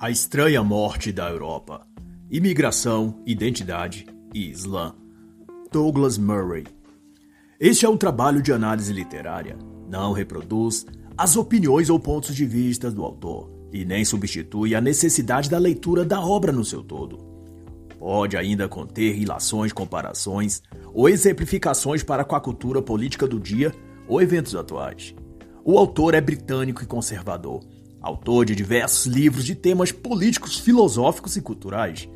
A Estranha Morte da Europa. Imigração, Identidade e Islã. Douglas Murray. Este é um trabalho de análise literária. Não reproduz as opiniões ou pontos de vista do autor e nem substitui a necessidade da leitura da obra no seu todo. Pode ainda conter relações, comparações ou exemplificações para com a cultura política do dia ou eventos atuais. O autor é britânico e conservador Autor de diversos livros de temas políticos, filosóficos e culturais,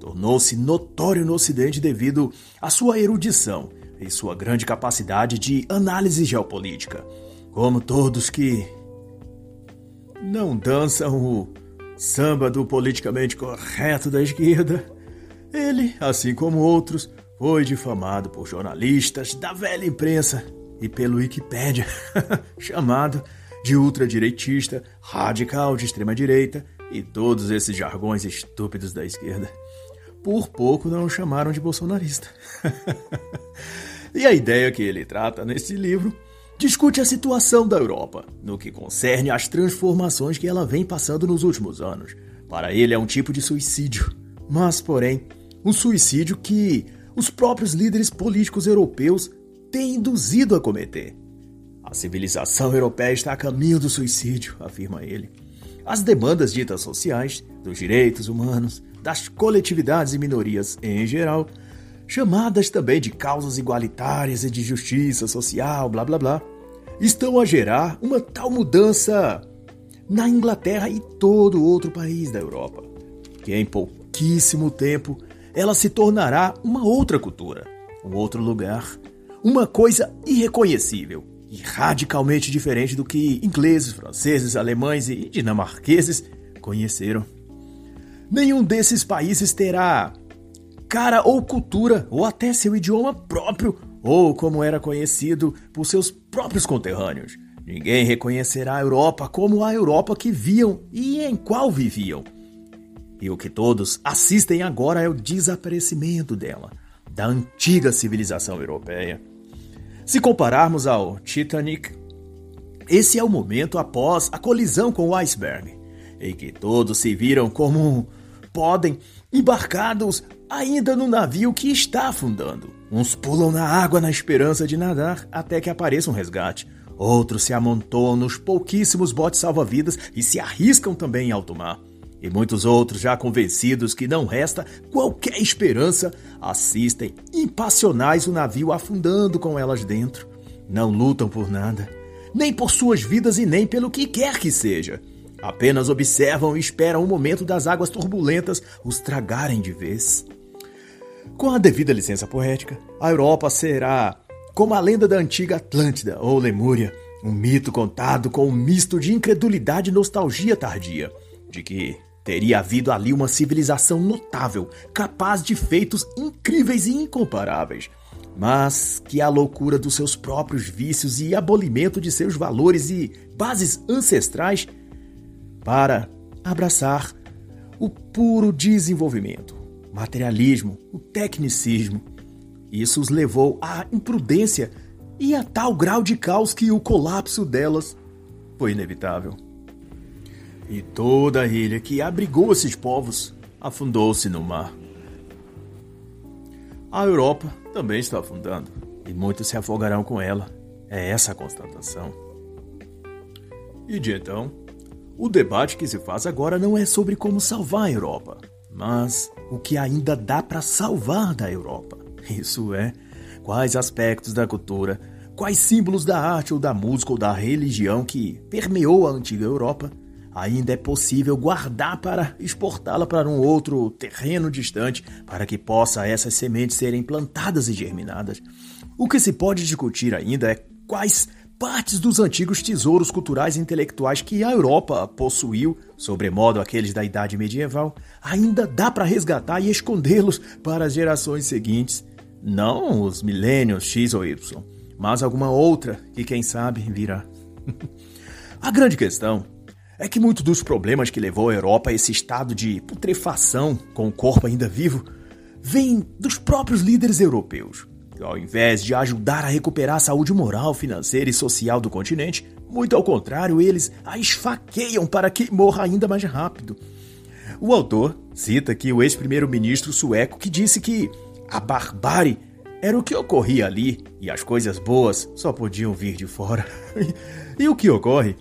tornou-se notório no Ocidente devido à sua erudição e sua grande capacidade de análise geopolítica. Como todos que não dançam o samba do politicamente correto da esquerda, ele, assim como outros, foi difamado por jornalistas da velha imprensa e pelo Wikipédia, chamado de ultradireitista, radical de extrema-direita e todos esses jargões estúpidos da esquerda. Por pouco não o chamaram de bolsonarista. e a ideia que ele trata nesse livro discute a situação da Europa, no que concerne às transformações que ela vem passando nos últimos anos. Para ele é um tipo de suicídio, mas, porém, um suicídio que os próprios líderes políticos europeus têm induzido a cometer. A civilização europeia está a caminho do suicídio, afirma ele. As demandas ditas sociais, dos direitos humanos, das coletividades e minorias em geral, chamadas também de causas igualitárias e de justiça social, blá blá blá, estão a gerar uma tal mudança na Inglaterra e todo outro país da Europa, que em pouquíssimo tempo ela se tornará uma outra cultura, um outro lugar, uma coisa irreconhecível radicalmente diferente do que ingleses, franceses, alemães e dinamarqueses conheceram. Nenhum desses países terá cara ou cultura, ou até seu idioma próprio, ou como era conhecido por seus próprios conterrâneos. Ninguém reconhecerá a Europa como a Europa que viam e em qual viviam. E o que todos assistem agora é o desaparecimento dela, da antiga civilização europeia. Se compararmos ao Titanic, esse é o momento após a colisão com o iceberg, em que todos se viram como podem embarcados ainda no navio que está afundando. Uns pulam na água na esperança de nadar até que apareça um resgate. Outros se amontoam nos pouquíssimos botes salva-vidas e se arriscam também em alto mar. E muitos outros, já convencidos que não resta qualquer esperança, assistem impassionais o navio afundando com elas dentro. Não lutam por nada, nem por suas vidas e nem pelo que quer que seja. Apenas observam e esperam o momento das águas turbulentas os tragarem de vez. Com a devida licença poética, a Europa será como a lenda da antiga Atlântida ou Lemúria, um mito contado com um misto de incredulidade e nostalgia tardia, de que teria havido ali uma civilização notável, capaz de feitos incríveis e incomparáveis, mas que a loucura dos seus próprios vícios e abolimento de seus valores e bases ancestrais para abraçar o puro desenvolvimento, materialismo, o tecnicismo. Isso os levou à imprudência e a tal grau de caos que o colapso delas foi inevitável. E toda a ilha que abrigou esses povos afundou-se no mar. A Europa também está afundando e muitos se afogarão com ela. É essa a constatação. E de então, o debate que se faz agora não é sobre como salvar a Europa, mas o que ainda dá para salvar da Europa. Isso é, quais aspectos da cultura, quais símbolos da arte ou da música ou da religião que permeou a antiga Europa ainda é possível guardar para exportá-la para um outro terreno distante, para que possa essas sementes serem plantadas e germinadas. O que se pode discutir ainda é quais partes dos antigos tesouros culturais e intelectuais que a Europa possuiu, sobremodo aqueles da Idade Medieval, ainda dá para resgatar e escondê-los para as gerações seguintes. Não os milênios X ou Y, mas alguma outra que, quem sabe, virá. a grande questão é que muitos dos problemas que levou a Europa a esse estado de putrefação com o corpo ainda vivo vêm dos próprios líderes europeus. Ao invés de ajudar a recuperar a saúde moral, financeira e social do continente, muito ao contrário, eles a esfaqueiam para que morra ainda mais rápido. O autor cita aqui o ex-primeiro-ministro sueco que disse que a barbárie era o que ocorria ali e as coisas boas só podiam vir de fora. e o que ocorre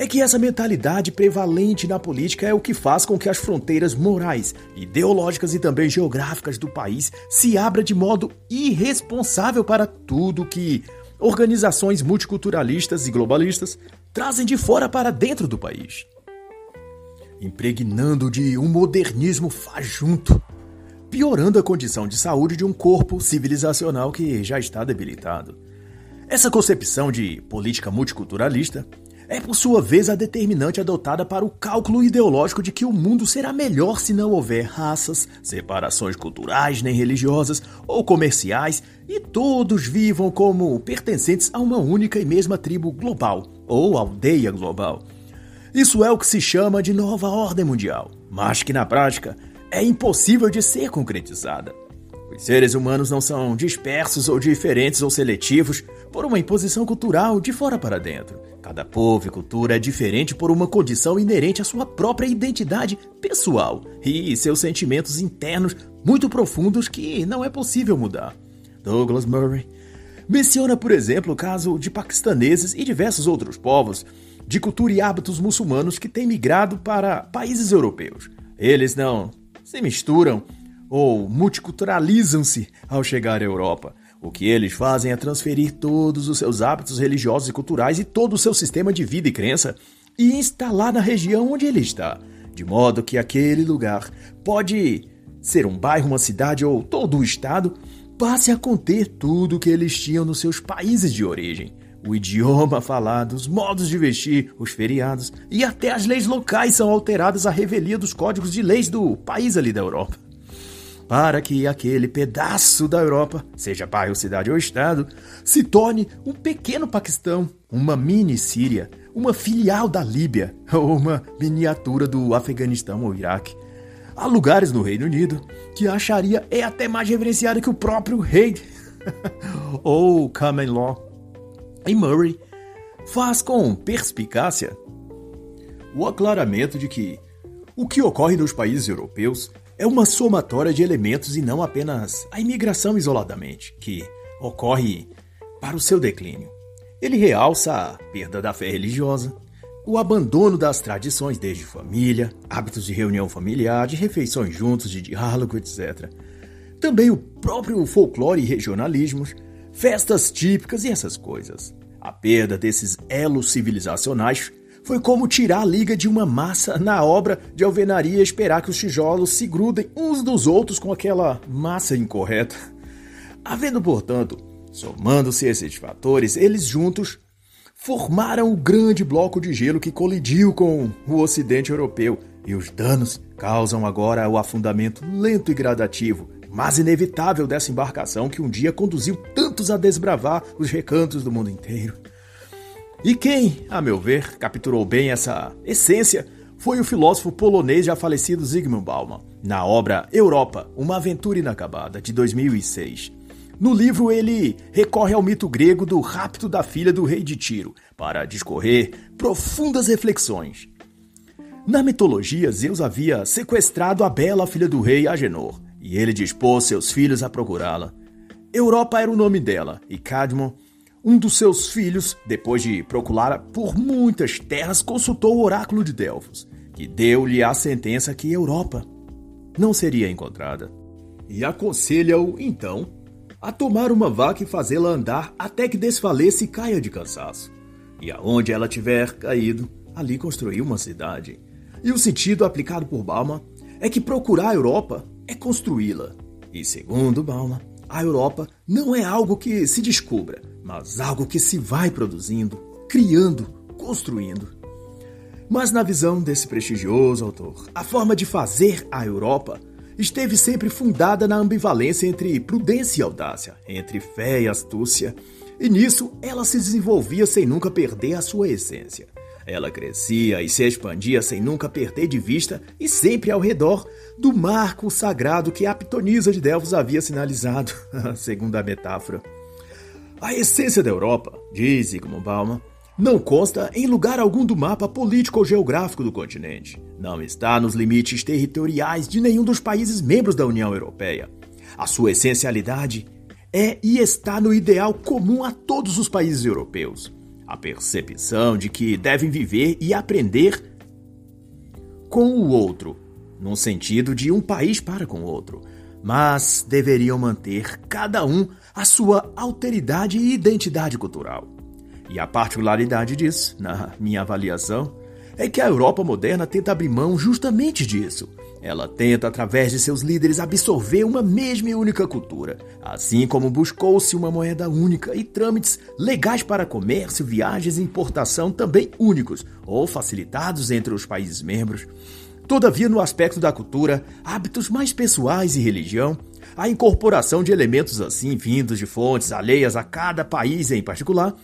é que essa mentalidade prevalente na política é o que faz com que as fronteiras morais, ideológicas e também geográficas do país se abra de modo irresponsável para tudo que organizações multiculturalistas e globalistas trazem de fora para dentro do país. Impregnando de um modernismo fajunto, piorando a condição de saúde de um corpo civilizacional que já está debilitado. Essa concepção de política multiculturalista é, por sua vez, a determinante adotada para o cálculo ideológico de que o mundo será melhor se não houver raças, separações culturais nem religiosas ou comerciais e todos vivam como pertencentes a uma única e mesma tribo global ou aldeia global. Isso é o que se chama de nova ordem mundial, mas que na prática é impossível de ser concretizada. Os seres humanos não são dispersos ou diferentes ou seletivos por uma imposição cultural de fora para dentro. Cada povo e cultura é diferente por uma condição inerente à sua própria identidade pessoal e seus sentimentos internos muito profundos que não é possível mudar. Douglas Murray menciona, por exemplo, o caso de paquistaneses e diversos outros povos de cultura e hábitos muçulmanos que têm migrado para países europeus. Eles não se misturam ou multiculturalizam-se ao chegar à Europa. O que eles fazem é transferir todos os seus hábitos religiosos e culturais e todo o seu sistema de vida e crença e instalar na região onde ele está, de modo que aquele lugar pode ser um bairro, uma cidade ou todo o estado, passe a conter tudo o que eles tinham nos seus países de origem. O idioma falado, os modos de vestir, os feriados e até as leis locais são alteradas à revelia dos códigos de leis do país ali da Europa para que aquele pedaço da Europa, seja bairro, cidade ou estado, se torne um pequeno Paquistão, uma mini Síria, uma filial da Líbia ou uma miniatura do Afeganistão ou Iraque. Há lugares no Reino Unido que a acharia é até mais reverenciada que o próprio rei ou common law. E Murray faz com perspicácia o aclaramento de que o que ocorre nos países europeus é uma somatória de elementos e não apenas a imigração isoladamente, que ocorre para o seu declínio. Ele realça a perda da fé religiosa, o abandono das tradições desde família, hábitos de reunião familiar, de refeições juntos, de diálogo, etc. Também o próprio folclore e regionalismos, festas típicas e essas coisas. A perda desses elos civilizacionais foi como tirar a liga de uma massa na obra de alvenaria e esperar que os tijolos se grudem uns dos outros com aquela massa incorreta. Havendo, portanto, somando-se esses fatores, eles juntos formaram o grande bloco de gelo que colidiu com o ocidente europeu, e os danos causam agora o afundamento lento e gradativo, mas inevitável dessa embarcação que um dia conduziu tantos a desbravar os recantos do mundo inteiro. E quem, a meu ver, capturou bem essa essência foi o filósofo polonês já falecido Zygmunt Bauman, na obra Europa, uma aventura inacabada, de 2006. No livro, ele recorre ao mito grego do rapto da filha do rei de Tiro para discorrer profundas reflexões. Na mitologia, Zeus havia sequestrado a bela filha do rei Agenor, e ele dispôs seus filhos a procurá-la. Europa era o nome dela, e Cadmon um dos seus filhos, depois de procurar por muitas terras, consultou o oráculo de Delfos, que deu-lhe a sentença que Europa não seria encontrada. E aconselha-o, então, a tomar uma vaca e fazê-la andar até que desfaleça e caia de cansaço. E aonde ela tiver caído, ali construir uma cidade. E o sentido aplicado por Bauman é que procurar a Europa é construí-la. E segundo Bauman, a Europa não é algo que se descubra, mas algo que se vai produzindo, criando, construindo. Mas na visão desse prestigioso autor, a forma de fazer a Europa esteve sempre fundada na ambivalência entre prudência e audácia, entre fé e astúcia, e nisso ela se desenvolvia sem nunca perder a sua essência. Ela crescia e se expandia sem nunca perder de vista e sempre ao redor do marco sagrado que a pitonisa de Delfos havia sinalizado, segundo a metáfora. A essência da Europa, diz Zygmunt Bauman, não consta em lugar algum do mapa político ou geográfico do continente. Não está nos limites territoriais de nenhum dos países membros da União Europeia. A sua essencialidade é e está no ideal comum a todos os países europeus: a percepção de que devem viver e aprender com o outro, no sentido de um país para com o outro, mas deveriam manter cada um a sua alteridade e identidade cultural. E a particularidade disso, na minha avaliação, é que a Europa moderna tenta abrir mão justamente disso. Ela tenta, através de seus líderes, absorver uma mesma e única cultura, assim como buscou-se uma moeda única e trâmites legais para comércio, viagens e importação também únicos ou facilitados entre os países membros. Todavia, no aspecto da cultura, hábitos mais pessoais e religião, a incorporação de elementos assim vindos de fontes alheias a cada país em particular,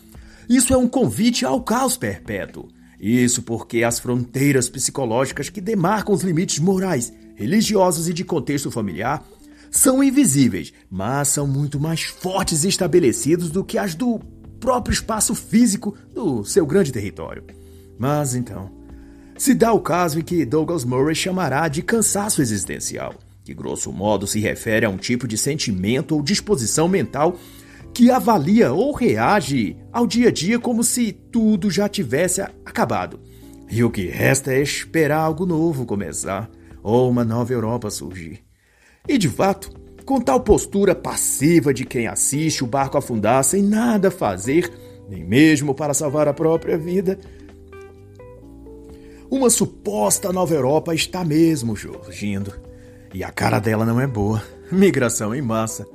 isso é um convite ao caos perpétuo. Isso porque as fronteiras psicológicas que demarcam os limites morais, religiosos e de contexto familiar são invisíveis, mas são muito mais fortes e estabelecidos do que as do próprio espaço físico do seu grande território. Mas então, se dá o caso em que Douglas Murray chamará de cansaço existencial, que grosso modo se refere a um tipo de sentimento ou disposição mental que avalia ou reage ao dia a dia como se tudo já tivesse acabado. E o que resta é esperar algo novo começar ou uma nova Europa surgir. E de fato, com tal postura passiva de quem assiste o barco afundar sem nada fazer, nem mesmo para salvar a própria vida, uma suposta nova Europa está mesmo surgindo. E a cara dela não é boa. Migração em massa,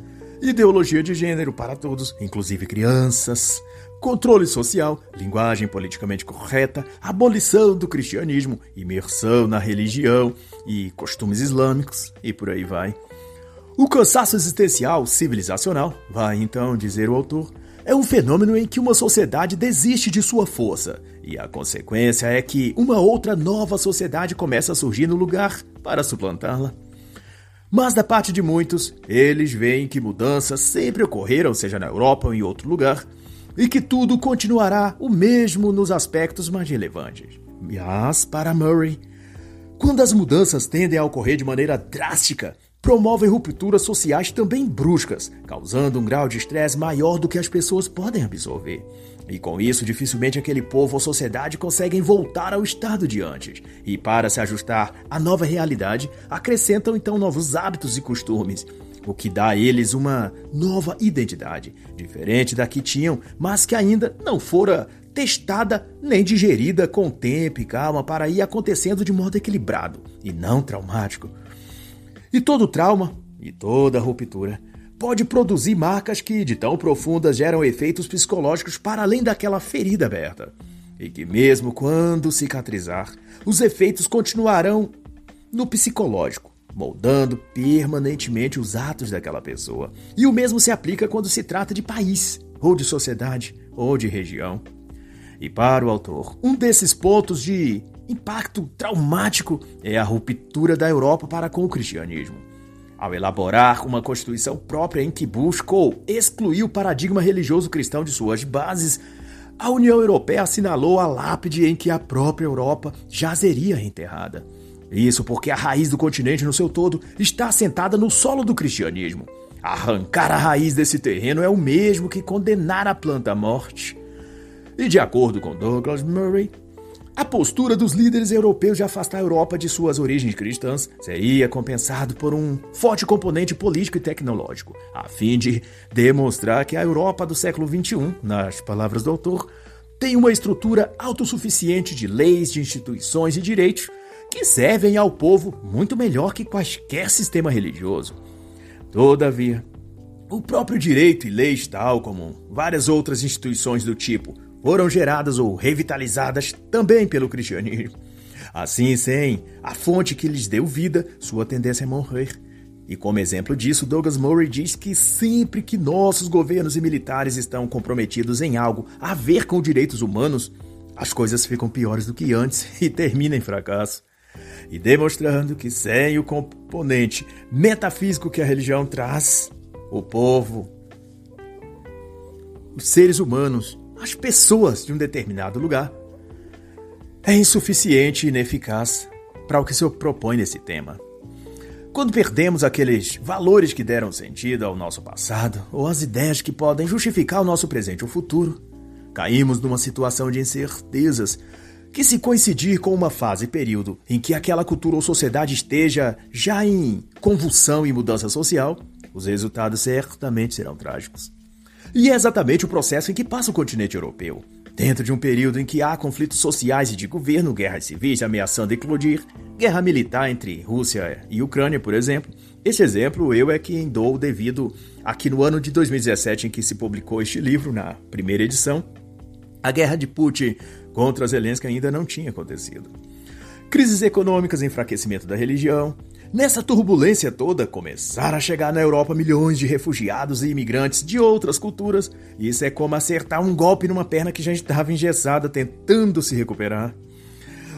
ideologia de gênero para todos, inclusive crianças, controle social, linguagem politicamente correta, abolição do cristianismo, imersão na religião e costumes islâmicos e por aí vai. O cansaço existencial civilizacional, vai então dizer o autor, é um fenômeno em que uma sociedade desiste de sua força, e a consequência é que uma outra nova sociedade começa a surgir no lugar para suplantá-la. Mas da parte de muitos, eles veem que mudanças sempre ocorreram, seja na Europa ou em outro lugar, e que tudo continuará o mesmo nos aspectos mais relevantes. Mas, para Murray, quando as mudanças tendem a ocorrer de maneira drástica, promovem rupturas sociais também bruscas, causando um grau de estresse maior do que as pessoas podem absorver. E com isso, dificilmente aquele povo ou sociedade conseguem voltar ao estado de antes. E para se ajustar à nova realidade, acrescentam então novos hábitos e costumes, o que dá a eles uma nova identidade, diferente da que tinham, mas que ainda não fora testada nem digerida com tempo e calma para ir acontecendo de modo equilibrado e não traumático. E todo trauma e toda ruptura pode produzir marcas que, de tão profundas, geram efeitos psicológicos para além daquela ferida aberta. E que, mesmo quando cicatrizar, os efeitos continuarão no psicológico, moldando permanentemente os atos daquela pessoa. E o mesmo se aplica quando se trata de país, ou de sociedade, ou de região. E para o autor, um desses pontos de impacto traumático é a ruptura da Europa para com o cristianismo. Ao elaborar uma constituição própria em que buscou excluir o paradigma religioso cristão de suas bases, a União Europeia assinalou a lápide em que a própria Europa jazeria enterrada. Isso porque a raiz do continente no seu todo está assentada no solo do cristianismo. Arrancar a raiz desse terreno é o mesmo que condenar a planta à morte. E de acordo com Douglas Murray, a postura dos líderes europeus de afastar a Europa de suas origens cristãs seria compensado por um forte componente político e tecnológico, a fim de demonstrar que a Europa do século XXI, nas palavras do autor, tem uma estrutura autossuficiente de leis, de instituições e direitos que servem ao povo muito melhor que quaisquer sistema religioso. Todavia, o próprio direito e leis, tal como várias outras instituições do tipo, foram geradas ou revitalizadas também pelo cristianismo. Assim, sem a fonte que lhes deu vida, sua tendência é morrer. E como exemplo disso, Douglas Murray diz que sempre que nossos governos e militares estão comprometidos em algo a ver com direitos humanos, as coisas ficam piores do que antes e terminam em fracasso. E demonstrando que sem o componente metafísico que a religião traz, o povo, os seres humanos as pessoas de um determinado lugar, é insuficiente e ineficaz para o que se propõe nesse tema. Quando perdemos aqueles valores que deram sentido ao nosso passado, ou as ideias que podem justificar o nosso presente ou futuro, caímos numa situação de incertezas que, se coincidir com uma fase e período em que aquela cultura ou sociedade esteja já em convulsão e mudança social, os resultados certamente serão trágicos. E é exatamente o processo em que passa o continente europeu. Dentro de um período em que há conflitos sociais e de governo, guerras civis ameaçando eclodir, guerra militar entre Rússia e Ucrânia, por exemplo. Esse exemplo eu é que dou devido a que no ano de 2017 em que se publicou este livro, na primeira edição, a guerra de Putin contra Zelensky ainda não tinha acontecido. Crises econômicas, enfraquecimento da religião, Nessa turbulência toda, começaram a chegar na Europa milhões de refugiados e imigrantes de outras culturas. Isso é como acertar um golpe numa perna que já estava engessada, tentando se recuperar.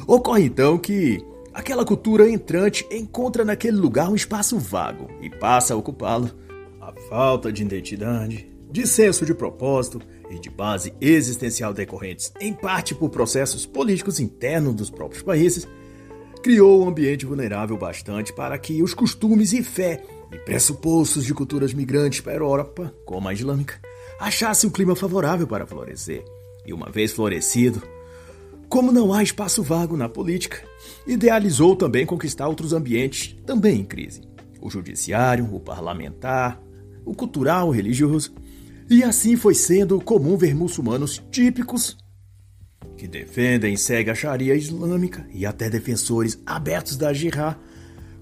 Ocorre então que aquela cultura entrante encontra naquele lugar um espaço vago e passa a ocupá-lo. A falta de identidade, de senso de propósito e de base existencial decorrentes, em parte por processos políticos internos dos próprios países, criou um ambiente vulnerável bastante para que os costumes e fé e pressupostos de culturas migrantes para a Europa, como a islâmica, achassem um clima favorável para florescer. E uma vez florescido, como não há espaço vago na política, idealizou também conquistar outros ambientes também em crise: o judiciário, o parlamentar, o cultural, o religioso. E assim foi sendo comum ver muçulmanos típicos que defendem e seguem a Sharia islâmica e até defensores abertos da jihad,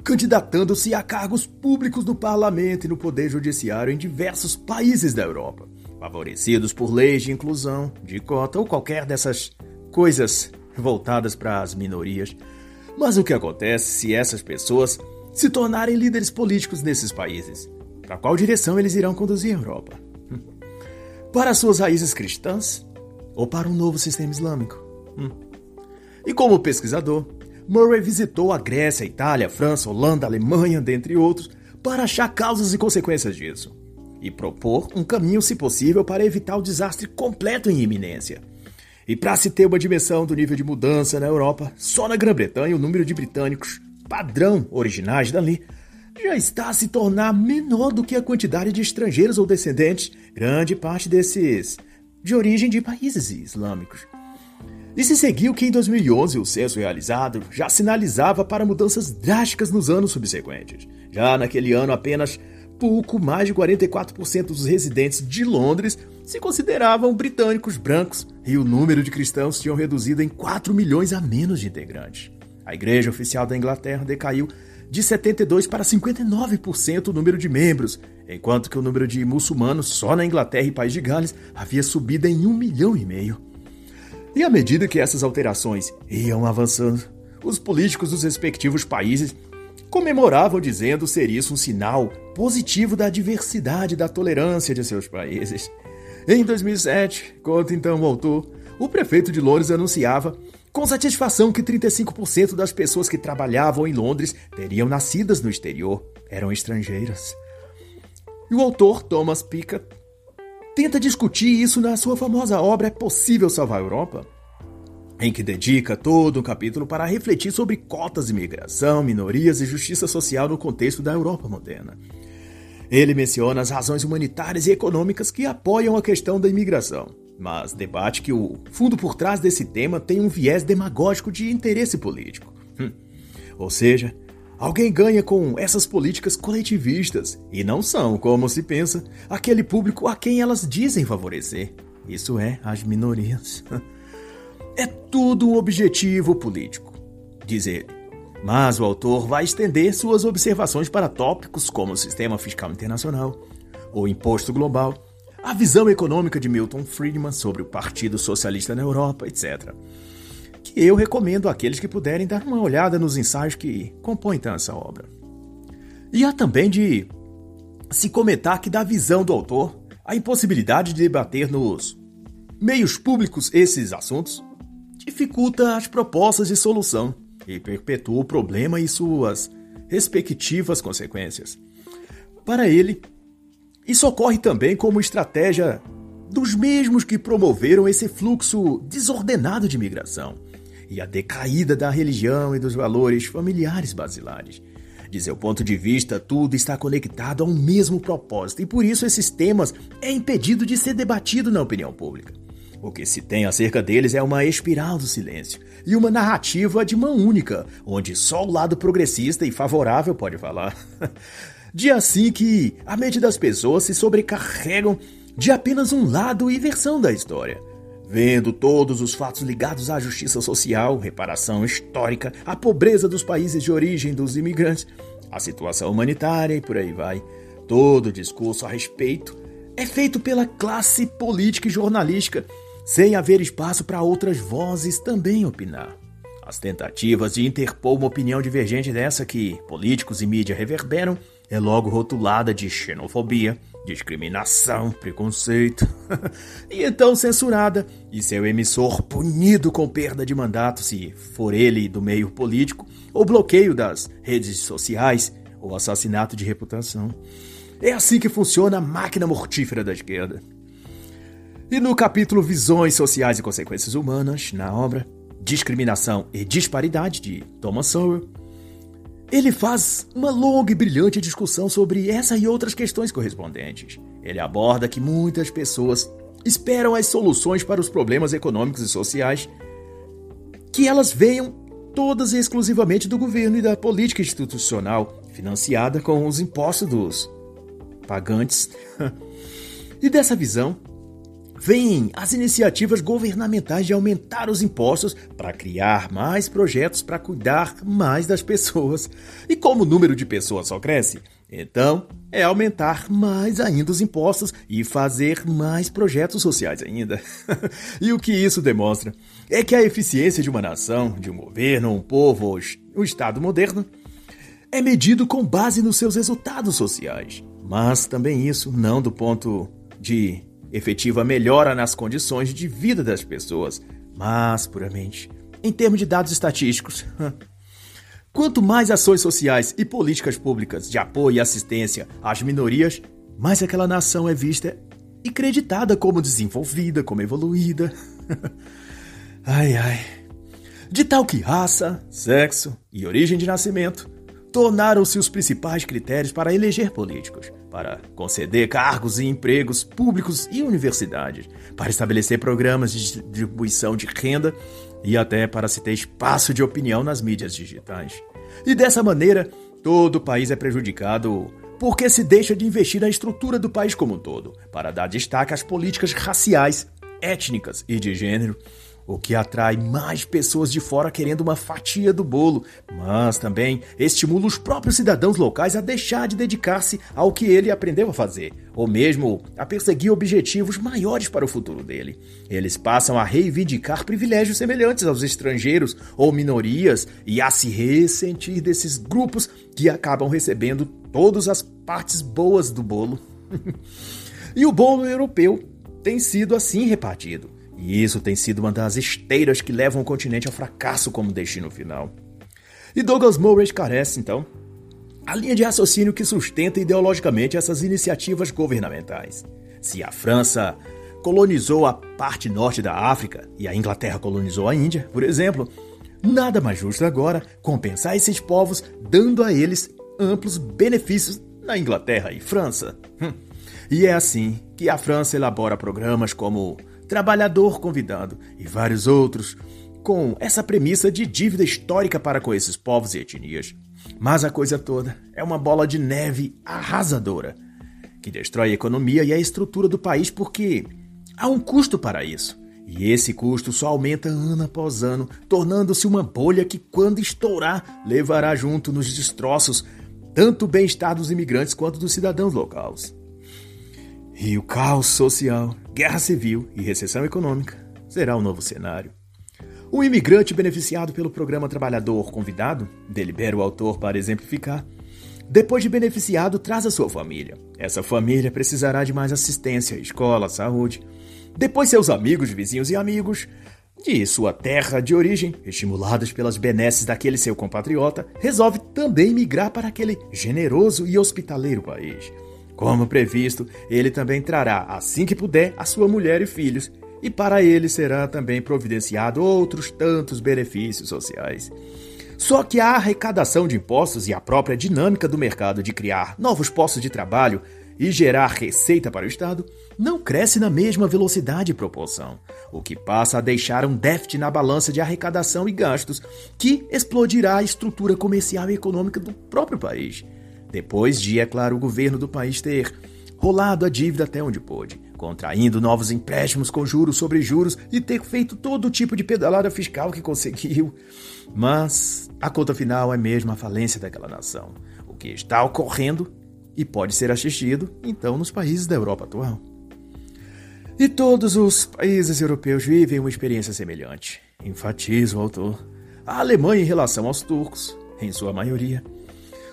candidatando-se a cargos públicos no parlamento e no poder judiciário em diversos países da Europa, favorecidos por leis de inclusão, de cota ou qualquer dessas coisas voltadas para as minorias. Mas o que acontece se essas pessoas se tornarem líderes políticos nesses países? Para qual direção eles irão conduzir a Europa? Para suas raízes cristãs? Ou para um novo sistema islâmico. Hum. E como pesquisador, Murray visitou a Grécia, a Itália, a França, a Holanda, a Alemanha, dentre outros, para achar causas e consequências disso e propor um caminho, se possível, para evitar o desastre completo em iminência. E para se ter uma dimensão do nível de mudança na Europa, só na Grã-Bretanha o número de britânicos padrão originais dali já está a se tornar menor do que a quantidade de estrangeiros ou descendentes. Grande parte desses de origem de países islâmicos. E se seguiu que em 2011 o censo realizado já sinalizava para mudanças drásticas nos anos subsequentes. Já naquele ano, apenas pouco mais de 44% dos residentes de Londres se consideravam britânicos brancos e o número de cristãos tinham reduzido em 4 milhões a menos de integrantes. A Igreja Oficial da Inglaterra decaiu de 72% para 59% o número de membros, enquanto que o número de muçulmanos só na Inglaterra e País de Gales havia subido em um milhão e meio. E à medida que essas alterações iam avançando, os políticos dos respectivos países comemoravam dizendo ser isso um sinal positivo da diversidade e da tolerância de seus países. Em 2007, conta então o autor, o prefeito de Londres anunciava com satisfação que 35% das pessoas que trabalhavam em Londres teriam nascidas no exterior, eram estrangeiras. E o autor, Thomas Pickett, tenta discutir isso na sua famosa obra É Possível Salvar a Europa? em que dedica todo um capítulo para refletir sobre cotas de imigração, minorias e justiça social no contexto da Europa moderna. Ele menciona as razões humanitárias e econômicas que apoiam a questão da imigração, mas debate que o fundo por trás desse tema tem um viés demagógico de interesse político. Hum. Ou seja, alguém ganha com essas políticas coletivistas e não são, como se pensa, aquele público a quem elas dizem favorecer. Isso é, as minorias. É tudo um objetivo político, diz ele. Mas o autor vai estender suas observações para tópicos como o sistema fiscal internacional, o imposto global a visão econômica de Milton Friedman sobre o Partido Socialista na Europa, etc. Que eu recomendo àqueles que puderem dar uma olhada nos ensaios que compõem então essa obra. E há também de se comentar que, da visão do autor, a impossibilidade de debater nos meios públicos esses assuntos dificulta as propostas de solução e perpetua o problema e suas respectivas consequências. Para ele, isso ocorre também como estratégia dos mesmos que promoveram esse fluxo desordenado de migração e a decaída da religião e dos valores familiares basilares. De seu ponto de vista, tudo está conectado a um mesmo propósito e por isso esses temas é impedido de ser debatido na opinião pública. O que se tem acerca deles é uma espiral do silêncio e uma narrativa de mão única, onde só o lado progressista e favorável pode falar. De assim que a mente das pessoas se sobrecarregam de apenas um lado e versão da história. Vendo todos os fatos ligados à justiça social, reparação histórica, a pobreza dos países de origem dos imigrantes, a situação humanitária e por aí vai, todo o discurso a respeito é feito pela classe política e jornalística sem haver espaço para outras vozes também opinar. As tentativas de interpor uma opinião divergente dessa que políticos e mídia reverberam é logo rotulada de xenofobia, discriminação, preconceito, e então censurada, e seu emissor punido com perda de mandato se for ele do meio político, ou bloqueio das redes sociais, ou assassinato de reputação. É assim que funciona a máquina mortífera da esquerda. E no capítulo Visões Sociais e Consequências Humanas, na obra Discriminação e Disparidade, de Thomas Sowell, ele faz uma longa e brilhante discussão sobre essa e outras questões correspondentes. Ele aborda que muitas pessoas esperam as soluções para os problemas econômicos e sociais que elas venham todas e exclusivamente do governo e da política institucional, financiada com os impostos dos pagantes. e dessa visão, vêm as iniciativas governamentais de aumentar os impostos para criar mais projetos para cuidar mais das pessoas. E como o número de pessoas só cresce, então é aumentar mais ainda os impostos e fazer mais projetos sociais ainda. e o que isso demonstra é que a eficiência de uma nação, de um governo, um povo um Estado moderno é medido com base nos seus resultados sociais. Mas também isso não do ponto de efetiva melhora nas condições de vida das pessoas, mas puramente em termos de dados estatísticos. Quanto mais ações sociais e políticas públicas de apoio e assistência às minorias, mais aquela nação é vista e creditada como desenvolvida, como evoluída. ai ai. De tal que raça, sexo e origem de nascimento tornaram-se os principais critérios para eleger políticos, para conceder cargos e empregos públicos e universidades, para estabelecer programas de distribuição de renda e até para se ter espaço de opinião nas mídias digitais. E dessa maneira, todo o país é prejudicado porque se deixa de investir na estrutura do país como um todo, para dar destaque às políticas raciais, étnicas e de gênero o que atrai mais pessoas de fora querendo uma fatia do bolo, mas também estimula os próprios cidadãos locais a deixar de dedicar-se ao que ele aprendeu a fazer, ou mesmo a perseguir objetivos maiores para o futuro dele. Eles passam a reivindicar privilégios semelhantes aos estrangeiros ou minorias e a se ressentir desses grupos que acabam recebendo todas as partes boas do bolo. e o bolo europeu tem sido assim repartido e isso tem sido uma das esteiras que levam o continente ao fracasso como destino final. E Douglas Murray esclarece, então, a linha de raciocínio que sustenta ideologicamente essas iniciativas governamentais. Se a França colonizou a parte norte da África e a Inglaterra colonizou a Índia, por exemplo, nada mais justo agora compensar esses povos dando a eles amplos benefícios na Inglaterra e França. Hum. E é assim que a França elabora programas como Trabalhador Convidado e vários outros, com essa premissa de dívida histórica para com esses povos e etnias. Mas a coisa toda é uma bola de neve arrasadora, que destrói a economia e a estrutura do país porque há um custo para isso. E esse custo só aumenta ano após ano, tornando-se uma bolha que, quando estourar, levará junto nos destroços tanto o bem-estar dos imigrantes quanto dos cidadãos locais. E o caos social, guerra civil e recessão econômica será o novo cenário. O imigrante beneficiado pelo programa Trabalhador Convidado, delibera o autor para exemplificar, depois de beneficiado, traz a sua família. Essa família precisará de mais assistência, escola, saúde. Depois, seus amigos, vizinhos e amigos de sua terra de origem, estimulados pelas benesses daquele seu compatriota, resolve também migrar para aquele generoso e hospitaleiro país. Como previsto, ele também trará, assim que puder, a sua mulher e filhos, e para ele será também providenciado outros tantos benefícios sociais. Só que a arrecadação de impostos e a própria dinâmica do mercado de criar novos postos de trabalho e gerar receita para o Estado não cresce na mesma velocidade e proporção, o que passa a deixar um déficit na balança de arrecadação e gastos que explodirá a estrutura comercial e econômica do próprio país. Depois de, é claro, o governo do país ter rolado a dívida até onde pôde, contraindo novos empréstimos com juros sobre juros e ter feito todo tipo de pedalada fiscal que conseguiu. Mas a conta final é mesmo a falência daquela nação, o que está ocorrendo e pode ser assistido, então, nos países da Europa atual. E todos os países europeus vivem uma experiência semelhante, enfatiza o autor. A Alemanha em relação aos turcos, em sua maioria.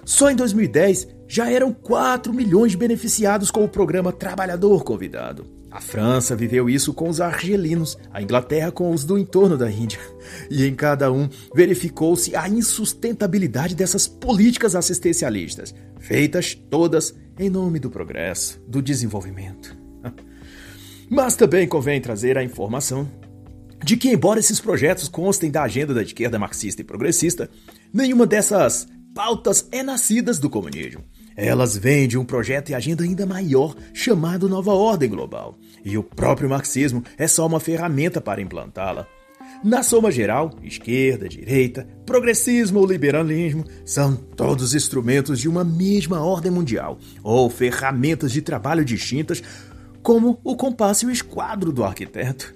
Só em 2010 já eram 4 milhões de beneficiados com o programa Trabalhador Convidado. A França viveu isso com os argelinos, a Inglaterra com os do entorno da Índia. E em cada um verificou-se a insustentabilidade dessas políticas assistencialistas, feitas todas em nome do progresso, do desenvolvimento. Mas também convém trazer a informação de que, embora esses projetos constem da agenda da esquerda marxista e progressista, nenhuma dessas pautas é nascidas do comunismo. Elas vêm de um projeto e agenda ainda maior chamado Nova Ordem Global, e o próprio marxismo é só uma ferramenta para implantá-la. Na soma geral, esquerda, direita, progressismo ou liberalismo são todos instrumentos de uma mesma ordem mundial, ou ferramentas de trabalho distintas, como o compasso e o esquadro do arquiteto.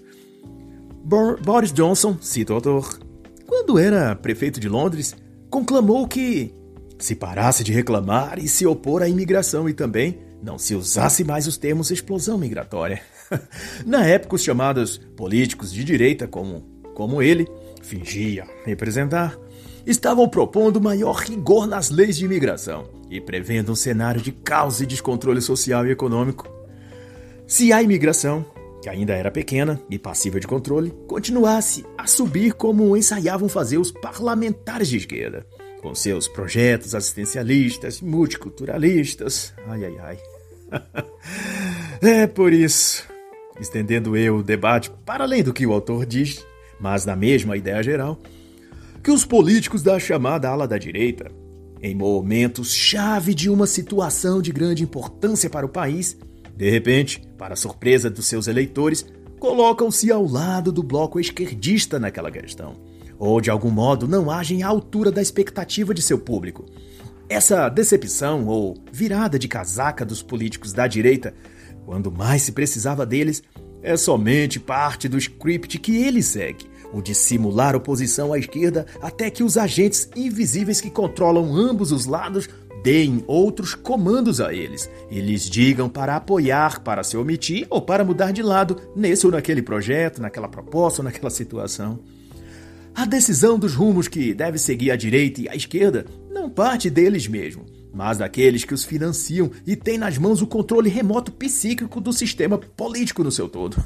Boris Johnson, cita o autor, quando era prefeito de Londres, conclamou que se parasse de reclamar e se opor à imigração e também não se usasse mais os termos explosão migratória. Na época, os chamados políticos de direita, como, como ele fingia representar, estavam propondo maior rigor nas leis de imigração e prevendo um cenário de caos e descontrole social e econômico. Se a imigração, que ainda era pequena e passível de controle, continuasse a subir como ensaiavam fazer os parlamentares de esquerda, com seus projetos assistencialistas, multiculturalistas. Ai, ai, ai. é por isso, estendendo eu o debate para além do que o autor diz, mas na mesma ideia geral, que os políticos da chamada ala da direita, em momentos chave de uma situação de grande importância para o país, de repente, para surpresa dos seus eleitores, colocam-se ao lado do bloco esquerdista naquela questão ou de algum modo não agem à altura da expectativa de seu público. Essa decepção ou virada de casaca dos políticos da direita, quando mais se precisava deles, é somente parte do script que ele segue, o de simular oposição à esquerda até que os agentes invisíveis que controlam ambos os lados deem outros comandos a eles e lhes digam para apoiar, para se omitir ou para mudar de lado nesse ou naquele projeto, naquela proposta ou naquela situação. A decisão dos rumos que deve seguir a direita e a esquerda não parte deles mesmo, mas daqueles que os financiam e têm nas mãos o controle remoto psíquico do sistema político no seu todo.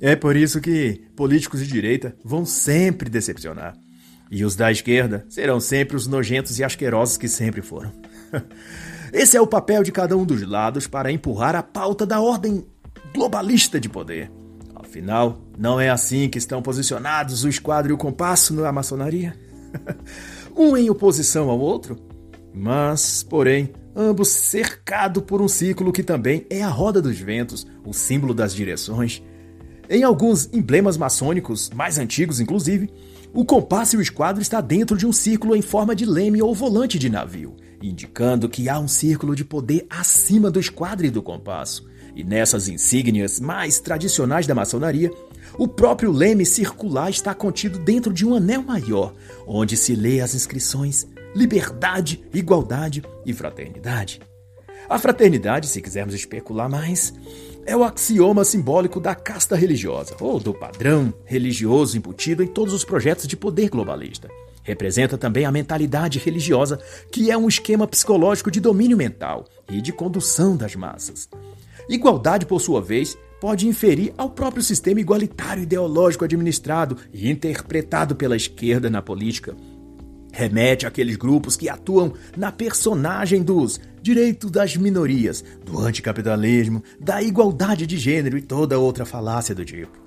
É por isso que políticos de direita vão sempre decepcionar. E os da esquerda serão sempre os nojentos e asquerosos que sempre foram. Esse é o papel de cada um dos lados para empurrar a pauta da ordem globalista de poder. Afinal, não é assim que estão posicionados o esquadro e o compasso na maçonaria? um em oposição ao outro, mas, porém, ambos cercado por um círculo que também é a roda dos ventos, o símbolo das direções. Em alguns emblemas maçônicos, mais antigos inclusive, o compasso e o esquadro está dentro de um círculo em forma de leme ou volante de navio, indicando que há um círculo de poder acima do esquadro e do compasso. E nessas insígnias mais tradicionais da maçonaria, o próprio leme circular está contido dentro de um anel maior, onde se lê as inscrições liberdade, igualdade e fraternidade. A fraternidade, se quisermos especular mais, é o axioma simbólico da casta religiosa, ou do padrão religioso embutido em todos os projetos de poder globalista. Representa também a mentalidade religiosa, que é um esquema psicológico de domínio mental e de condução das massas. Igualdade, por sua vez, pode inferir ao próprio sistema igualitário ideológico administrado e interpretado pela esquerda na política. Remete àqueles grupos que atuam na personagem dos direito das minorias, do anticapitalismo, da igualdade de gênero e toda outra falácia do tipo.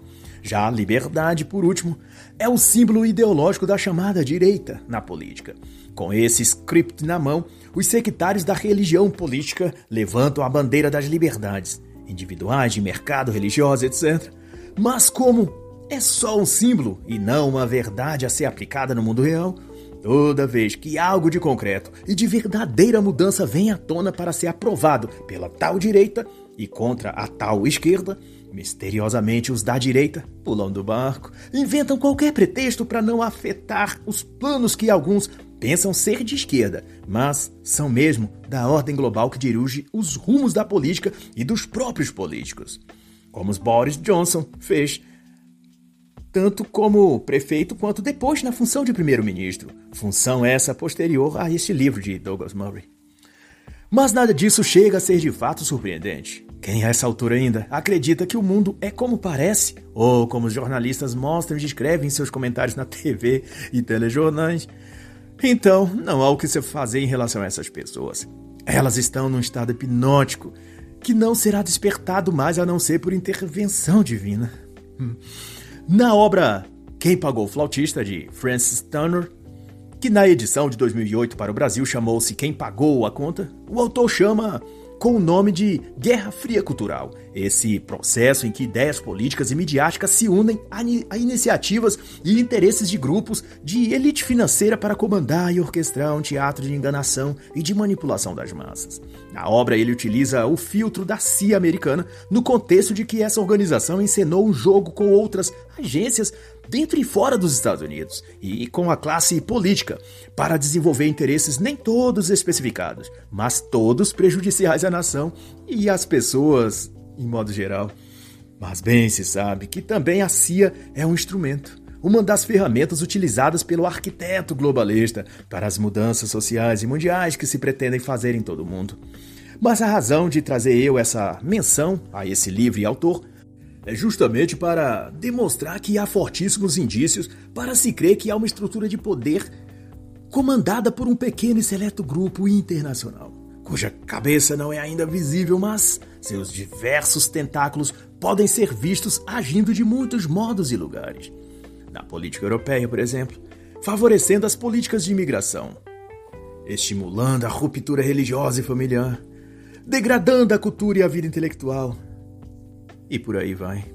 Já a liberdade, por último, é o símbolo ideológico da chamada direita na política. Com esse script na mão, os sectários da religião política levantam a bandeira das liberdades, individuais, de mercado, religiosa, etc. Mas como é só um símbolo e não uma verdade a ser aplicada no mundo real, toda vez que algo de concreto e de verdadeira mudança vem à tona para ser aprovado pela tal direita e contra a tal esquerda, Misteriosamente, os da direita pulam do barco, inventam qualquer pretexto para não afetar os planos que alguns pensam ser de esquerda, mas são mesmo da ordem global que dirige os rumos da política e dos próprios políticos. Como Boris Johnson fez, tanto como prefeito quanto depois na função de primeiro-ministro, função essa posterior a este livro de Douglas Murray. Mas nada disso chega a ser de fato surpreendente. Quem a essa altura ainda acredita que o mundo é como parece, ou como os jornalistas mostram e descrevem em seus comentários na TV e telejornais, então não há o que se fazer em relação a essas pessoas. Elas estão num estado hipnótico que não será despertado mais a não ser por intervenção divina. Na obra Quem Pagou o Flautista, de Francis Turner, que na edição de 2008 para o Brasil chamou-se Quem Pagou a Conta, o autor chama com o nome de Guerra Fria Cultural. Esse processo em que ideias políticas e midiáticas se unem a, iniciativas e interesses de grupos de elite financeira para comandar e orquestrar um teatro de enganação e de manipulação das massas. Na obra, ele utiliza o filtro da CIA americana no contexto de que essa organização encenou um jogo com outras agências dentro e fora dos Estados Unidos e com a classe política para desenvolver interesses nem todos especificados, mas todos prejudiciais à nação e às pessoas em modo geral. Mas bem se sabe que também a CIA é um instrumento, uma das ferramentas utilizadas pelo arquiteto globalista para as mudanças sociais e mundiais que se pretendem fazer em todo o mundo. Mas a razão de trazer eu essa menção a esse livro e autor é justamente para demonstrar que há fortíssimos indícios para se crer que há uma estrutura de poder comandada por um pequeno e seleto grupo internacional, cuja cabeça não é ainda visível, mas seus diversos tentáculos podem ser vistos agindo de muitos modos e lugares. Na política europeia, por exemplo, favorecendo as políticas de imigração, estimulando a ruptura religiosa e familiar, degradando a cultura e a vida intelectual, e por aí vai.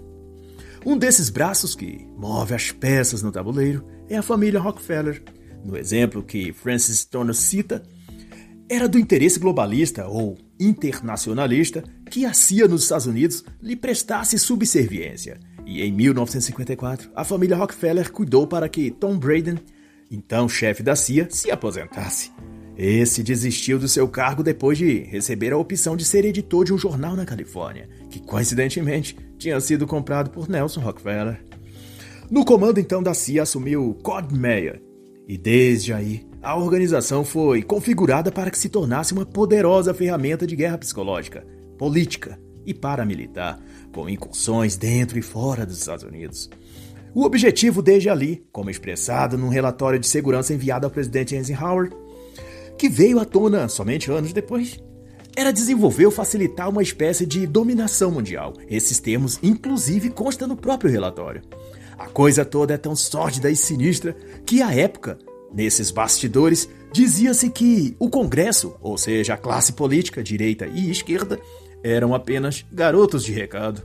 Um desses braços que move as peças no tabuleiro é a família Rockefeller. No exemplo que Francis Turner cita, era do interesse globalista ou internacionalista que a CIA nos Estados Unidos lhe prestasse subserviência. E em 1954, a família Rockefeller cuidou para que Tom Braden, então chefe da CIA, se aposentasse. Esse desistiu do seu cargo depois de receber a opção de ser editor de um jornal na Califórnia, que coincidentemente tinha sido comprado por Nelson Rockefeller. No comando então da CIA assumiu Cod Meyer, e desde aí a organização foi configurada para que se tornasse uma poderosa ferramenta de guerra psicológica, política e paramilitar, com incursões dentro e fora dos Estados Unidos. O objetivo desde ali, como expressado num relatório de segurança enviado ao presidente Eisenhower, que veio à tona somente anos depois, era desenvolver ou facilitar uma espécie de dominação mundial. Esses termos, inclusive, constam no próprio relatório. A coisa toda é tão sórdida e sinistra que, à época, nesses bastidores, dizia-se que o Congresso, ou seja, a classe política, direita e esquerda, eram apenas garotos de recado.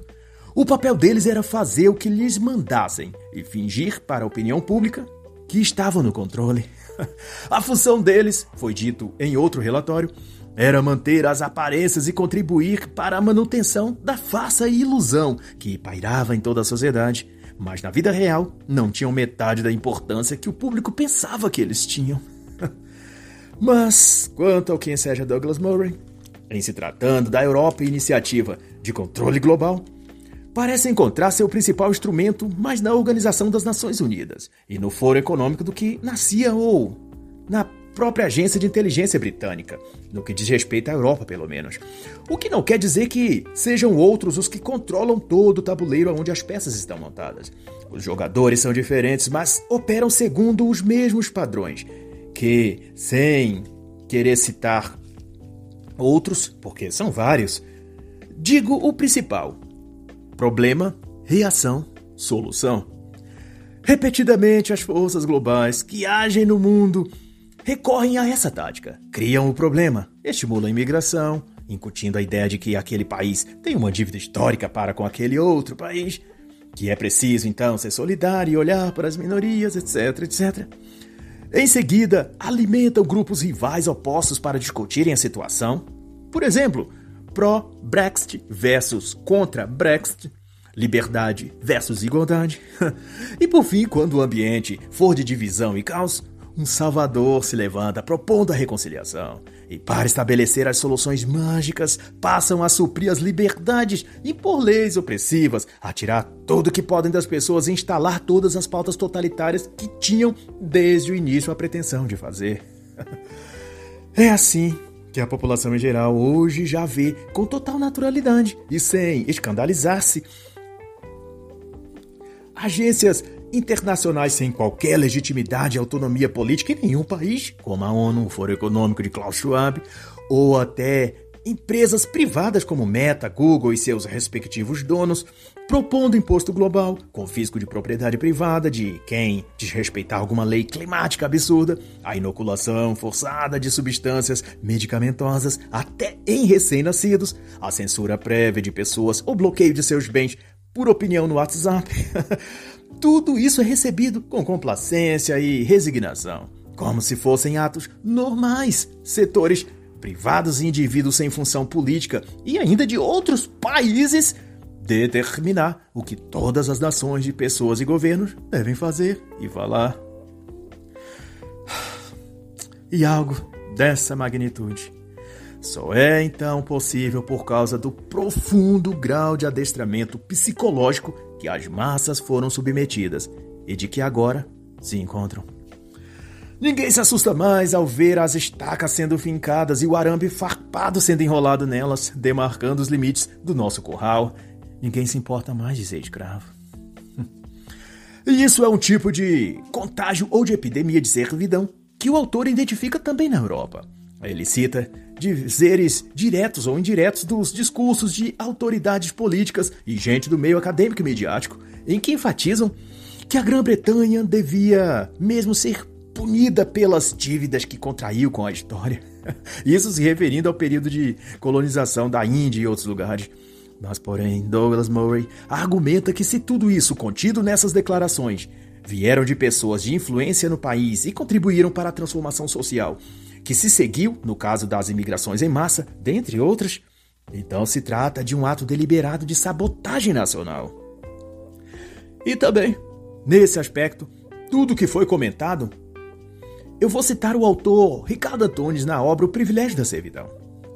O papel deles era fazer o que lhes mandassem e fingir para a opinião pública que estavam no controle. A função deles, foi dito em outro relatório, era manter as aparências e contribuir para a manutenção da farsa e ilusão que pairava em toda a sociedade, mas na vida real não tinham metade da importância que o público pensava que eles tinham. mas, quanto ao que enseja Douglas Murray, em se tratando da Europa e iniciativa de controle global, parece encontrar seu principal instrumento mais na Organização das Nações Unidas e no Foro Econômico do que na CIA ou na própria agência de inteligência britânica, no que diz respeito à Europa, pelo menos. O que não quer dizer que sejam outros os que controlam todo o tabuleiro onde as peças estão montadas. Os jogadores são diferentes, mas operam segundo os mesmos padrões, que, sem querer citar Outros, porque são vários. Digo o principal: problema, reação, solução. Repetidamente, as forças globais que agem no mundo recorrem a essa tática. Criam o problema, estimulam a imigração, incutindo a ideia de que aquele país tem uma dívida histórica para com aquele outro país, que é preciso então ser solidário e olhar para as minorias, etc, etc. Em seguida, alimentam grupos rivais opostos para discutirem a situação. Por exemplo, pró-Brexit versus contra-Brexit, liberdade versus igualdade. e por fim, quando o ambiente for de divisão e caos, um Salvador se levanta propondo a reconciliação. E para estabelecer as soluções mágicas, passam a suprir as liberdades, impor leis opressivas, a tirar tudo que podem das pessoas e instalar todas as pautas totalitárias que tinham desde o início a pretensão de fazer. é assim que a população em geral hoje já vê com total naturalidade e sem escandalizar-se. Agências internacionais sem qualquer legitimidade e autonomia política em nenhum país, como a ONU, o Foro Econômico de Klaus Schwab, ou até empresas privadas como Meta, Google e seus respectivos donos, propondo imposto global, confisco de propriedade privada de quem desrespeitar alguma lei climática absurda, a inoculação forçada de substâncias medicamentosas até em recém-nascidos, a censura prévia de pessoas ou bloqueio de seus bens por opinião no WhatsApp. Tudo isso é recebido com complacência e resignação, como se fossem atos normais. Setores privados e indivíduos sem função política e ainda de outros países determinar o que todas as nações de pessoas e governos devem fazer e falar. E algo dessa magnitude só é então possível por causa do profundo grau de adestramento psicológico que as massas foram submetidas e de que agora se encontram. Ninguém se assusta mais ao ver as estacas sendo fincadas e o arame farpado sendo enrolado nelas, demarcando os limites do nosso curral. Ninguém se importa mais de ser escravo. E isso é um tipo de contágio ou de epidemia de servidão que o autor identifica também na Europa. Ele cita dizeres diretos ou indiretos dos discursos de autoridades políticas e gente do meio acadêmico e midiático, em que enfatizam que a Grã-Bretanha devia mesmo ser punida pelas dívidas que contraiu com a história. Isso se referindo ao período de colonização da Índia e outros lugares. Mas, porém, Douglas Murray argumenta que se tudo isso contido nessas declarações vieram de pessoas de influência no país e contribuíram para a transformação social, que se seguiu no caso das imigrações em massa, dentre outras, então se trata de um ato deliberado de sabotagem nacional. E também, nesse aspecto, tudo que foi comentado, eu vou citar o autor Ricardo Antunes na obra O Privilégio da Servidão.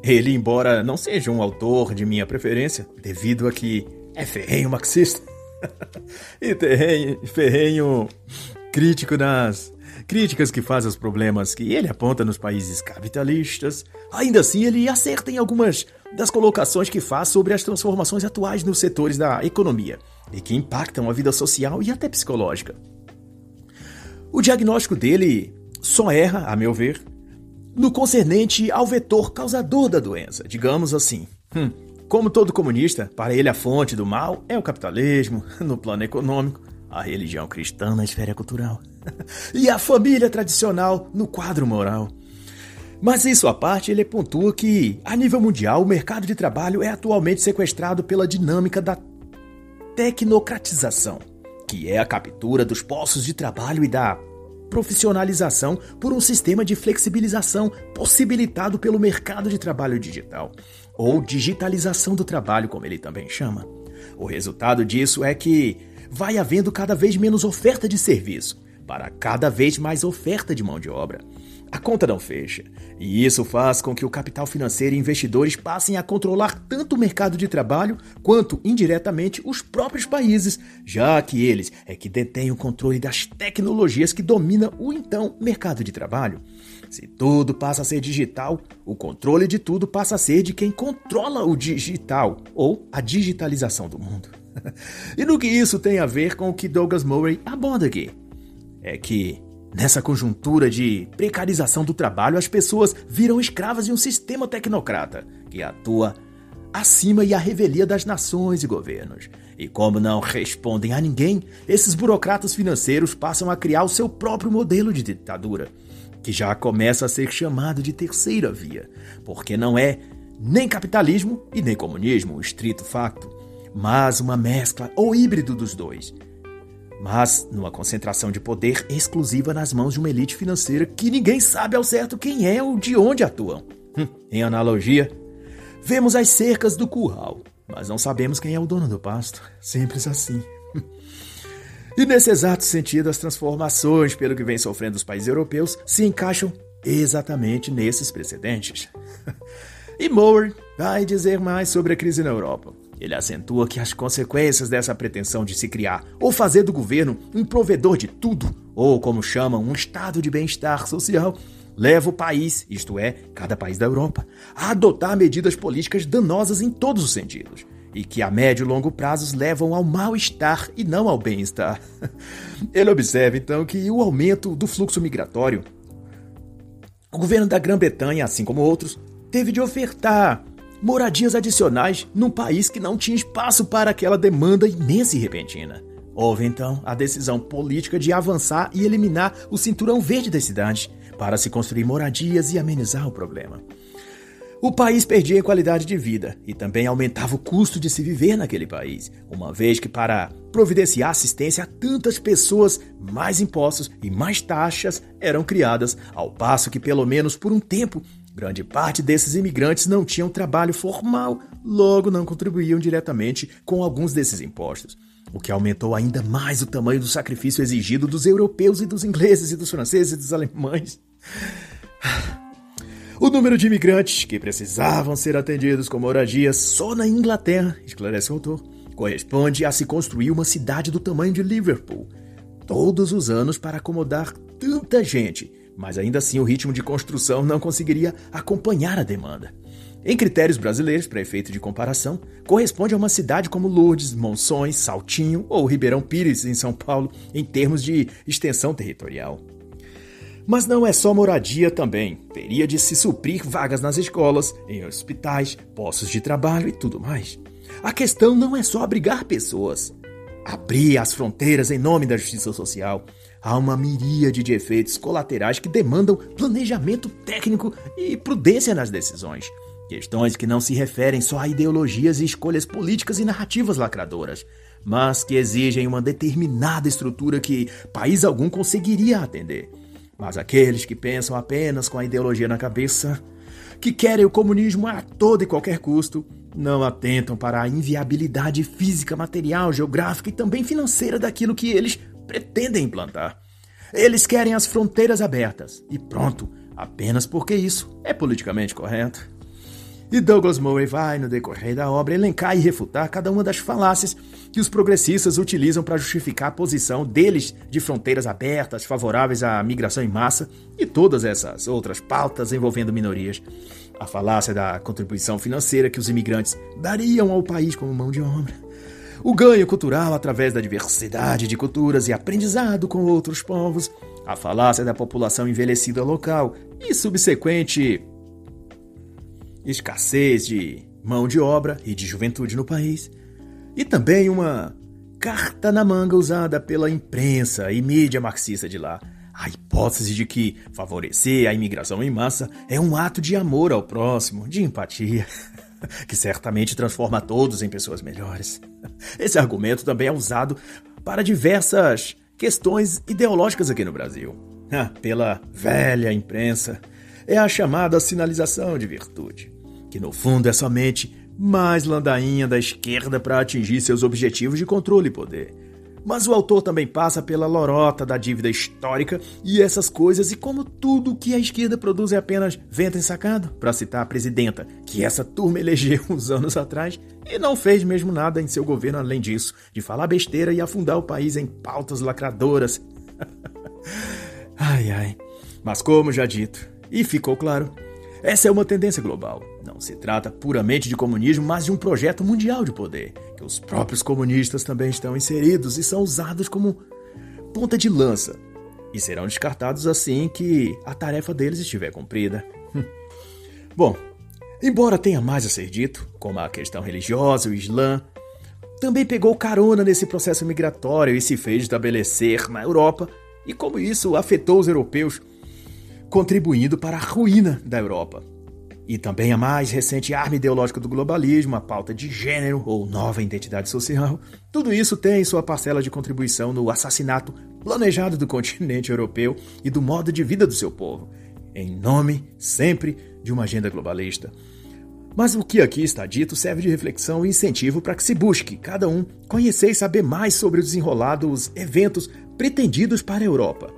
Ele, embora não seja um autor de minha preferência, devido a que é ferrenho marxista e terrenho, ferrenho crítico nas críticas que faz aos problemas que ele aponta nos países capitalistas, ainda assim ele acerta em algumas das colocações que faz sobre as transformações atuais nos setores da economia e que impactam a vida social e até psicológica. O diagnóstico dele só erra, a meu ver, no concernente ao vetor causador da doença, digamos assim. Hum, como todo comunista, para ele a fonte do mal é o capitalismo, no plano econômico, a religião cristã na esfera cultural e a família tradicional no quadro moral. Mas isso à parte, ele pontua que, a nível mundial, o mercado de trabalho é atualmente sequestrado pela dinâmica da tecnocratização, que é a captura dos postos de trabalho e da profissionalização por um sistema de flexibilização possibilitado pelo mercado de trabalho digital, ou digitalização do trabalho, como ele também chama. O resultado disso é que vai havendo cada vez menos oferta de serviço, para cada vez mais oferta de mão de obra. A conta não fecha, e isso faz com que o capital financeiro e investidores passem a controlar tanto o mercado de trabalho quanto, indiretamente, os próprios países, já que eles é que detêm o controle das tecnologias que dominam o então mercado de trabalho. Se tudo passa a ser digital, o controle de tudo passa a ser de quem controla o digital ou a digitalização do mundo. e no que isso tem a ver com o que Douglas Murray aborda aqui? É que Nessa conjuntura de precarização do trabalho, as pessoas viram escravas de um sistema tecnocrata que atua acima e à revelia das nações e governos. E como não respondem a ninguém, esses burocratas financeiros passam a criar o seu próprio modelo de ditadura, que já começa a ser chamado de terceira via, porque não é nem capitalismo e nem comunismo, estrito facto, mas uma mescla ou híbrido dos dois mas numa concentração de poder exclusiva nas mãos de uma elite financeira que ninguém sabe ao certo quem é ou de onde atuam. Hum, em analogia, vemos as cercas do curral, mas não sabemos quem é o dono do pasto. Simples assim. E nesse exato sentido, as transformações, pelo que vem sofrendo os países europeus, se encaixam exatamente nesses precedentes. E Moore vai dizer mais sobre a crise na Europa. Ele acentua que as consequências dessa pretensão de se criar ou fazer do governo um provedor de tudo, ou como chamam, um estado de bem-estar social, leva o país, isto é, cada país da Europa, a adotar medidas políticas danosas em todos os sentidos e que a médio e longo prazos levam ao mal-estar e não ao bem-estar. Ele observa então que o aumento do fluxo migratório, o governo da Grã-Bretanha, assim como outros, teve de ofertar moradias adicionais num país que não tinha espaço para aquela demanda imensa e repentina. Houve então a decisão política de avançar e eliminar o cinturão verde das cidades para se construir moradias e amenizar o problema. O país perdia em qualidade de vida e também aumentava o custo de se viver naquele país, uma vez que, para providenciar assistência a tantas pessoas, mais impostos e mais taxas eram criadas, ao passo que, pelo menos por um tempo, Grande parte desses imigrantes não tinham trabalho formal, logo não contribuíam diretamente com alguns desses impostos, o que aumentou ainda mais o tamanho do sacrifício exigido dos europeus e dos ingleses e dos franceses e dos alemães. O número de imigrantes que precisavam ser atendidos com moradia só na Inglaterra, esclarece o autor, corresponde a se construir uma cidade do tamanho de Liverpool, todos os anos para acomodar tanta gente mas ainda assim o ritmo de construção não conseguiria acompanhar a demanda. Em critérios brasileiros, para efeito de comparação, corresponde a uma cidade como Lourdes, Monções, Saltinho ou Ribeirão Pires, em São Paulo, em termos de extensão territorial. Mas não é só moradia também. Teria de se suprir vagas nas escolas, em hospitais, postos de trabalho e tudo mais. A questão não é só abrigar pessoas. Abrir as fronteiras em nome da justiça social há uma miríade de efeitos colaterais que demandam planejamento técnico e prudência nas decisões. Questões que não se referem só a ideologias e escolhas políticas e narrativas lacradoras, mas que exigem uma determinada estrutura que país algum conseguiria atender. Mas aqueles que pensam apenas com a ideologia na cabeça, que querem o comunismo a todo e qualquer custo, não atentam para a inviabilidade física, material, geográfica e também financeira daquilo que eles pretendem implantar. Eles querem as fronteiras abertas e pronto, apenas porque isso é politicamente correto. E Douglas Murray vai, no decorrer da obra, elencar e refutar cada uma das falácias que os progressistas utilizam para justificar a posição deles de fronteiras abertas, favoráveis à migração em massa e todas essas outras pautas envolvendo minorias. A falácia da contribuição financeira que os imigrantes dariam ao país como mão de obra o ganho cultural através da diversidade de culturas e aprendizado com outros povos, a falácia da população envelhecida local e subsequente escassez de mão de obra e de juventude no país, e também uma carta na manga usada pela imprensa e mídia marxista de lá. A hipótese de que favorecer a imigração em massa é um ato de amor ao próximo, de empatia. Que certamente transforma todos em pessoas melhores. Esse argumento também é usado para diversas questões ideológicas aqui no Brasil. Ah, pela velha imprensa, é a chamada sinalização de virtude, que no fundo é somente mais landainha da esquerda para atingir seus objetivos de controle e poder. Mas o autor também passa pela lorota da dívida histórica e essas coisas, e como tudo que a esquerda produz é apenas vento ensacado, para citar a presidenta, que essa turma elegeu uns anos atrás e não fez mesmo nada em seu governo além disso, de falar besteira e afundar o país em pautas lacradoras. ai ai. Mas como já dito, e ficou claro, essa é uma tendência global. Não se trata puramente de comunismo, mas de um projeto mundial de poder, que os próprios comunistas também estão inseridos e são usados como ponta de lança e serão descartados assim que a tarefa deles estiver cumprida. Bom, embora tenha mais a ser dito, como a questão religiosa, o Islã, também pegou carona nesse processo migratório e se fez estabelecer na Europa, e como isso afetou os europeus, contribuindo para a ruína da Europa. E também a mais recente arma ideológica do globalismo, a pauta de gênero ou nova identidade social. Tudo isso tem sua parcela de contribuição no assassinato planejado do continente europeu e do modo de vida do seu povo, em nome, sempre, de uma agenda globalista. Mas o que aqui está dito serve de reflexão e incentivo para que se busque, cada um, conhecer e saber mais sobre o desenrolar dos eventos pretendidos para a Europa.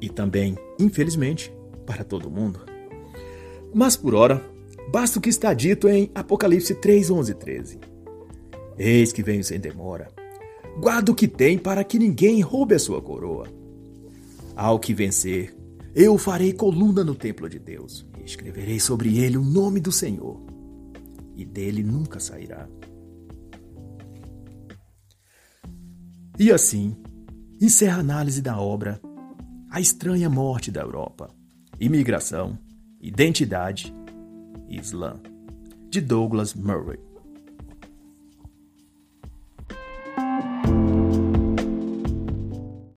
E também, infelizmente, para todo mundo. Mas por ora, basta o que está dito em Apocalipse 3, 11 13. Eis que venho sem demora. Guarda o que tem para que ninguém roube a sua coroa. Ao que vencer, eu farei coluna no templo de Deus e escreverei sobre ele o nome do Senhor, e dele nunca sairá. E assim, encerra a análise da obra A Estranha Morte da Europa, Imigração Identidade e Islã, de Douglas Murray.